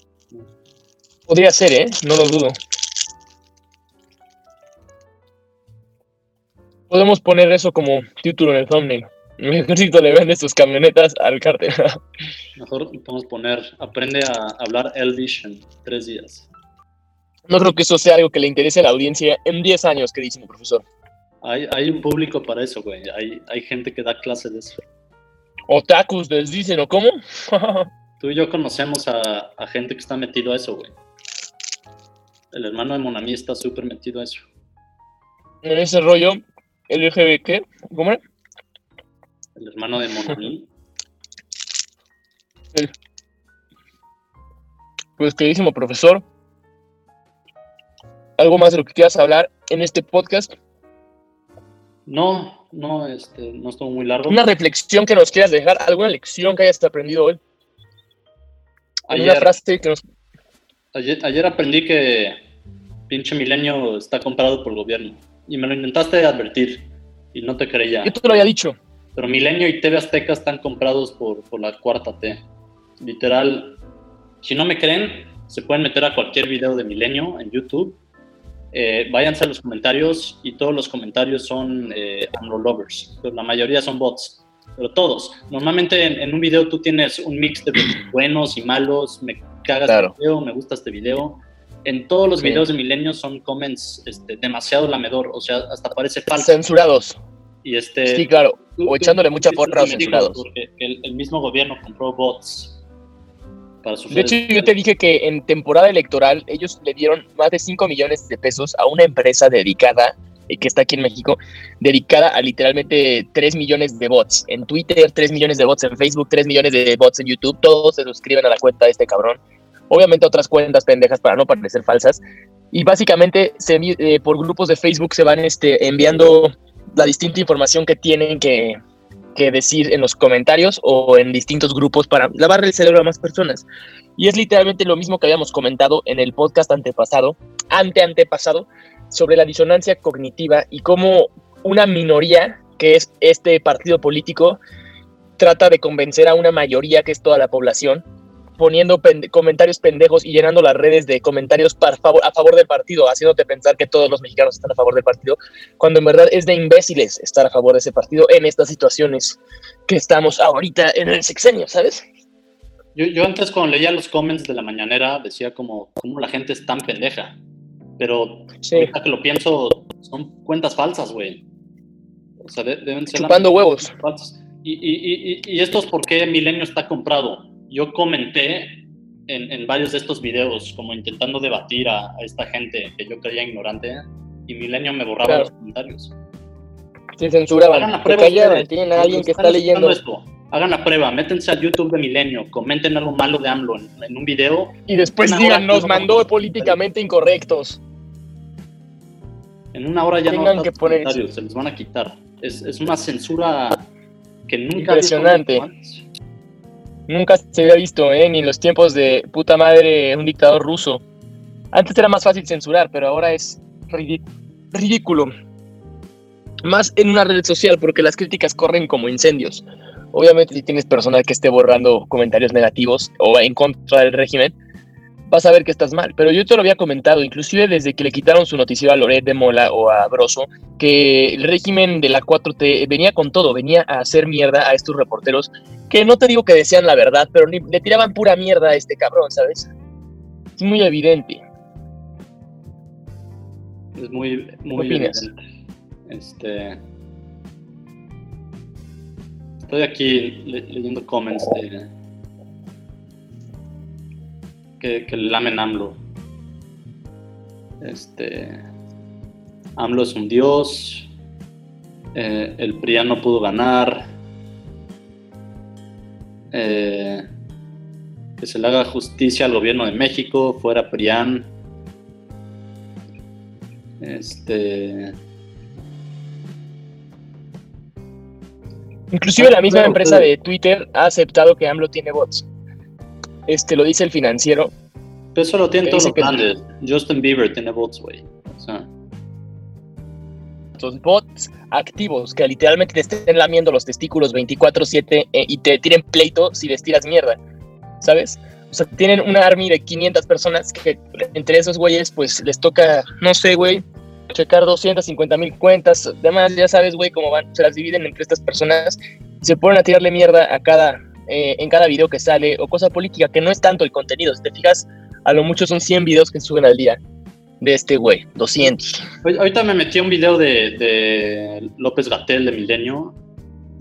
Podría ser, ¿eh? No lo dudo. Podemos poner eso como título en el thumbnail. El ejército le vende sus camionetas al cártel. Mejor podemos poner, aprende a hablar Elvish en tres días. No creo que eso sea algo que le interese a la audiencia en 10 años, queridísimo profesor. Hay, hay un público para eso, güey. Hay, hay gente que da clases de eso. Otakus les dicen, ¿o cómo? Tú y yo conocemos a, a gente que está metido a eso, güey. El hermano de Monami está súper metido a eso. en ese rollo, LGBT, ¿qué? ¿Cómo era? El hermano de Monami. Pues queridísimo profesor, ¿algo más de lo que quieras hablar en este podcast? No, no, este, no estuvo muy largo. Una reflexión que nos quieras dejar, alguna lección que hayas aprendido hoy. Ayer- frase que nos... Ayer, ayer aprendí que pinche milenio está comprado por el gobierno. Y me lo intentaste advertir. Y no te creía. Yo te lo había dicho. Pero Milenio y TV Azteca están comprados por, por la cuarta T. Literal, si no me creen, se pueden meter a cualquier video de Milenio en YouTube. Eh, váyanse a los comentarios y todos los comentarios son eh, AMLO lovers. Pero la mayoría son bots. Pero todos. Normalmente en, en un video tú tienes un mix de buenos y malos. Me cagas Claro. este video, me gusta este video. En todos los Sí. videos de Milenio son comments este, demasiado lamedor. O sea, hasta parece falso. Censurados. Y este, Sí, claro. O tú- echándole mucha porra dijo, censurados. Porque el, el mismo gobierno compró bots para sus De hecho, yo te dije que en temporada electoral ellos le dieron más de 5 millones de pesos a una empresa dedicada, eh, que está aquí en México, dedicada a literalmente 3 millones de bots. En Twitter, 3 millones de bots en Facebook, 3 millones de bots en YouTube. Todos se suscriben a la cuenta de este cabrón. Obviamente otras cuentas pendejas para no parecer falsas. Y básicamente se eh, por grupos de Facebook se van este, enviando la distinta información que tienen que, que decir en los comentarios o en distintos grupos para lavarle el cerebro a más personas. Y es literalmente lo mismo que habíamos comentado en el podcast antepasado, ante antepasado, sobre la disonancia cognitiva y cómo una minoría, que es este partido político, trata de convencer a una mayoría, que es toda la población, poniendo pende- comentarios pendejos y llenando las redes de comentarios para favor, a favor del partido, haciéndote pensar que todos los mexicanos están a favor del partido, cuando en verdad es de imbéciles estar a favor de ese partido en estas situaciones que estamos ahorita en el sexenio, ¿sabes? Yo, yo antes cuando leía los comments de la mañanera decía como, como la gente es tan pendeja. Pero ahorita que lo pienso, son cuentas falsas, güey. O sea, de- deben ser... Chupando huevos. Y, y, y, y esto es porque Milenio está comprado. Yo comenté en, en varios de estos videos como intentando debatir a, a esta gente que yo creía ignorante y Milenio me borraba Claro. los comentarios. Se censuraban, Hagan la prueba ustedes. tienen a alguien que está leyendo. esto. Hagan la prueba, métense al YouTube de Milenio, comenten algo malo de AMLO en, en un video. Y después digan, nos no- mandó políticamente incorrectos. En una hora ya Tengan no que poner- comentarios, se los van a quitar. Es, es una censura que nunca Impresionante. Nunca se había visto, ¿eh? Ni en los tiempos de puta madre, un dictador ruso. Antes era más fácil censurar, pero ahora es ridículo. Más en una red social, porque las críticas corren como incendios. Obviamente, si tienes personal que esté borrando comentarios negativos o en contra del régimen, vas a ver que estás mal. Pero yo te lo había comentado, inclusive desde que le quitaron su noticiero a Loret de Mola o a Broso, que el régimen de la 4T venía con todo, venía a hacer mierda a estos reporteros, que no te digo que decían la verdad, pero le tiraban pura mierda a este cabrón, ¿sabes? Es muy evidente. Es muy, muy opinas? evidente. Este. Estoy aquí le- leyendo comments de. que, que lamen AMLO. Este. AMLO es un dios. eh, el PRIAN no pudo ganar. Eh, que se le haga justicia al gobierno de México, fuera PRIAN. Este. Inclusive la misma Claro, empresa de Twitter ha aceptado que AMLO tiene bots. Este lo dice el financiero. Eso lo tienen todos los que- grandes. Justin Bieber tiene bots, güey. Estos bots activos que literalmente te estén lamiendo los testículos 24/7 eh, y te tiren pleito si les tiras mierda, ¿sabes? O sea, tienen una army de 500 personas que entre esos güeyes pues les toca, no sé, güey, checar 250 mil cuentas, además ya sabes, güey, cómo van, se las dividen entre estas personas y se ponen a tirarle mierda a cada, eh, en cada video que sale o cosa política, que no es tanto el contenido, si te fijas, a lo mucho son 100 videos que suben al día de este güey, 200. Ahor- Ahorita me metí a un video de, de López Gatel de Milenio.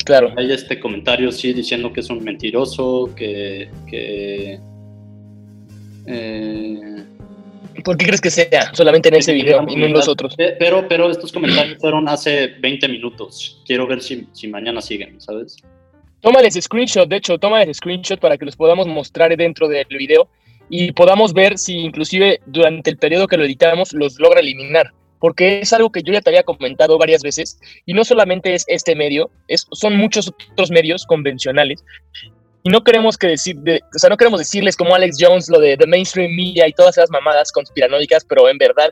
Claro. Hay este comentario, sí, diciendo que es un mentiroso, que. que eh, ¿Por qué crees que sea solamente en ese video y no en los otros? Pe- Pero, pero estos comentarios fueron hace 20 minutos. Quiero ver si, si mañana siguen, ¿sabes? Tómales screenshot, de hecho, tómales screenshot para que los podamos mostrar dentro del video y podamos ver si inclusive durante el periodo que lo editamos los logra eliminar. Porque es algo que yo ya te había comentado varias veces y no solamente es este medio, es, son muchos otros medios convencionales y no queremos que decir, de- o sea, no queremos decirles como Alex Jones lo de the mainstream media y todas esas mamadas conspiranoicas, pero en verdad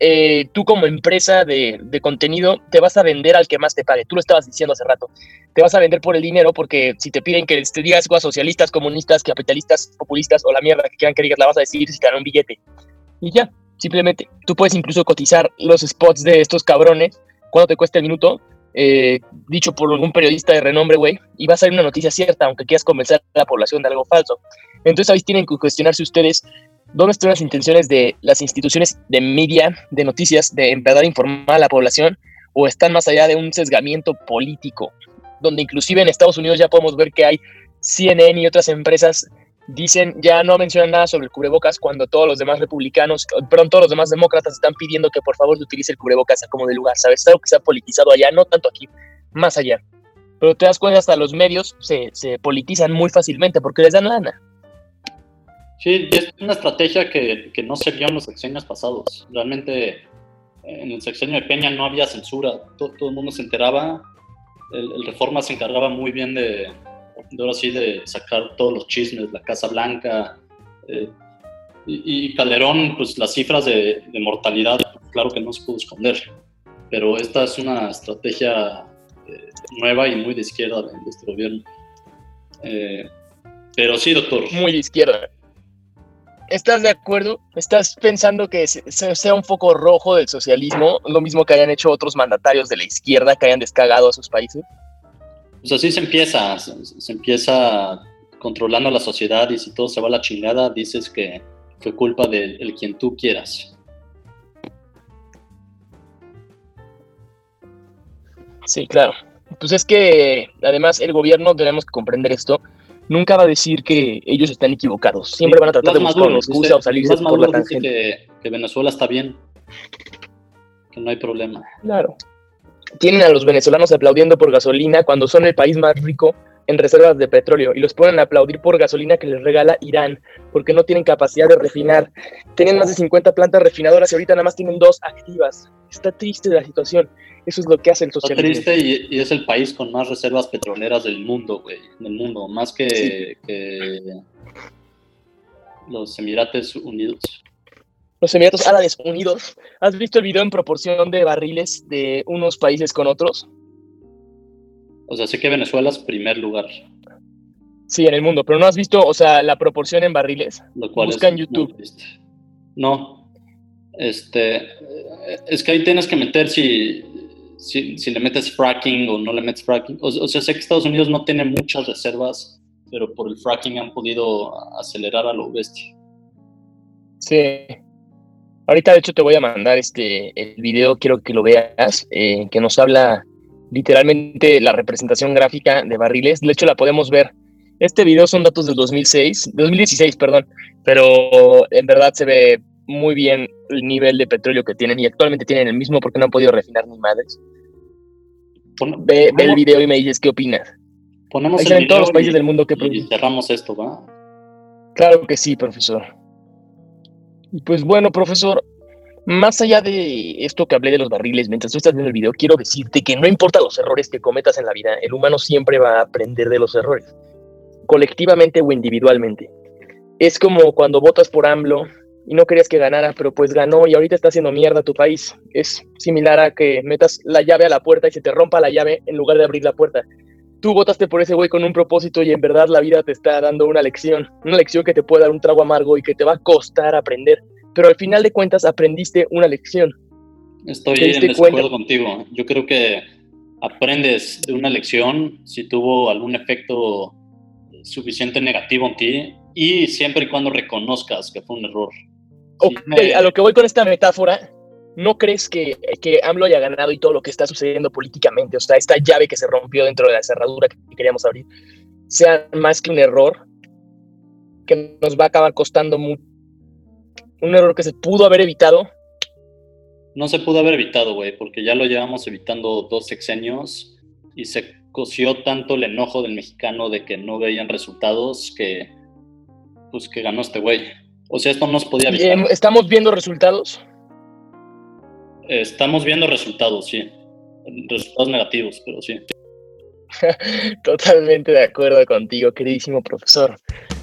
eh, tú como empresa de, contenido te vas a vender al que más te pague. Tú lo estabas diciendo hace rato. Te vas a vender por el dinero porque si te piden que te digas cosas socialistas, comunistas, capitalistas, populistas o la mierda que quieran que digas, la vas a decir si te dan un billete. Y ya, simplemente. Tú puedes incluso cotizar los spots de estos cabrones, cuánto te cuesta el minuto, eh, dicho por algún periodista de renombre, güey, y va a salir una noticia cierta, aunque quieras convencer a la población de algo falso. Entonces ahí tienen que cuestionarse ustedes dónde están las intenciones de las instituciones de media, de noticias, de en verdad informar a la población, o están más allá de un sesgamiento político, donde inclusive en Estados Unidos ya podemos ver que hay CNN y otras empresas dicen, ya no mencionan nada sobre el cubrebocas cuando todos los demás republicanos, perdón, todos los demás demócratas están pidiendo que por favor se utilice el cubrebocas a como de lugar, ¿sabes? Es algo que se ha politizado allá, no tanto aquí, más allá. Pero te das cuenta, hasta los medios se, se politizan muy fácilmente porque les dan lana. Sí, es una estrategia que, que no se vio en los sexenios pasados. Realmente eh, en el sexenio de Peña no había censura, todo, todo el mundo se enteraba. El, el Reforma se encargaba muy bien de, de ahora sí, de sacar todos los chismes, la Casa Blanca. eh, y, y Calderón, pues las cifras de, de mortalidad, claro que no se pudo esconder. Pero esta es una estrategia eh, nueva y muy de izquierda de este gobierno. Eh, pero sí, doctor. Muy de izquierda. ¿Estás de acuerdo? ¿Estás pensando que se- se- sea un foco rojo del socialismo? Lo mismo que hayan hecho otros mandatarios de la izquierda que hayan descagado a sus países. Pues así se empieza, se, se empieza controlando la sociedad y si todo se va a la chingada, dices que fue culpa de el quien tú quieras. Sí, claro. Pues es que además el gobierno, tenemos que comprender esto, nunca va a decir que ellos están equivocados. Siempre van a tratar de buscar una excusa o salirse por la tangente. que, que Venezuela está bien, que no hay problema. Claro. Tienen a los venezolanos aplaudiendo por gasolina cuando son el país más rico en reservas de petróleo y los ponen a aplaudir por gasolina que les regala Irán porque no tienen capacidad de refinar. Tenían más de 50 plantas refinadoras y ahorita nada más tienen dos activas. Está triste la situación. Eso es lo que hace el Está socialismo. triste y, y es el país con más reservas petroleras del mundo, güey, del mundo, más que, Sí. que los Emirates Unidos. Los Emiratos Árabes Unidos. ¿Has visto el video en proporción de barriles de unos países con otros? O sea, sé que Venezuela es primer lugar, Sí, en el mundo, pero no has visto, o sea, la proporción en barriles. lo cual Busca es en YouTube. No, este, eh, es que ahí tienes que meter si, si, si le metes fracking o no le metes fracking. O, o sea, sé que Estados Unidos no tiene muchas reservas, pero por el fracking han podido acelerar a lo bestia. Sí. Ahorita, de hecho, te voy a mandar este el video, quiero que lo veas, eh, que nos habla literalmente la representación gráfica de barriles. De hecho, la podemos ver. Este video son datos del 2006, 2016, perdón, pero en verdad se ve muy bien el nivel de petróleo que tienen y actualmente tienen el mismo porque no han podido refinar ni madres. ve, ve, el video y me dices qué opinas. Ponemos Ahí en todos los países del mundo que y cerramos esto, ¿va? Claro que sí, profesor. Y pues bueno, profesor, más allá de esto que hablé de los barriles, mientras tú estás viendo el video, quiero decirte que no importa los errores que cometas en la vida, el humano siempre va a aprender de los errores, colectivamente o individualmente. Es como cuando votas por AMLO y no querías que ganara, pero pues ganó y ahorita está haciendo mierda tu país. Es similar a que metas la llave a la puerta y se te rompa la llave en lugar de abrir la puerta. Tú votaste por ese güey con un propósito y en verdad la vida te está dando una lección, una lección que te puede dar un trago amargo y que te va a costar aprender, pero al final de cuentas aprendiste una lección. Estoy en desacuerdo contigo. Yo creo que aprendes de una lección si tuvo algún efecto suficiente negativo en ti y siempre y cuando reconozcas que fue un error. Okay, me... A lo que voy con esta metáfora, ¿no crees que, que AMLO haya ganado y todo lo que está sucediendo políticamente, o sea, esta llave que se rompió dentro de la cerradura que queríamos abrir, sea más que un error que nos va a acabar costando mucho? Un error que se pudo haber evitado. No se pudo haber evitado, güey, porque ya lo llevamos evitando dos sexenios y se coció tanto el enojo del mexicano de que no veían resultados que, pues, que ganó este güey. O sea, esto no se podía evitar. ¿Estamos viendo resultados? Estamos viendo resultados, sí. Resultados negativos, pero sí. Totalmente de acuerdo contigo, queridísimo profesor.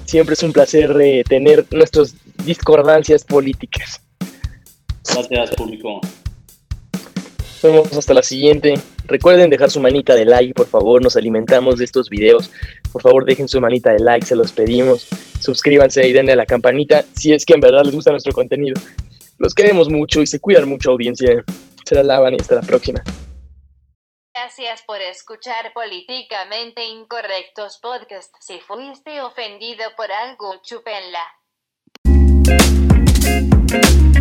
Siempre es un placer eh, tener nuestras discordancias políticas. Gracias, público. Nos vemos hasta la siguiente. Recuerden dejar su manita de like, por favor. Nos alimentamos de estos videos. Por favor, dejen su manita de like, se los pedimos. Suscríbanse y denle a la campanita si es que en verdad les gusta nuestro contenido. Los queremos mucho y se cuidan mucho, audiencia. Se la lavan y hasta la próxima. Gracias por escuchar Políticamente Incorrectos Podcast. Si fuiste ofendido por algo, chúpenla. thank you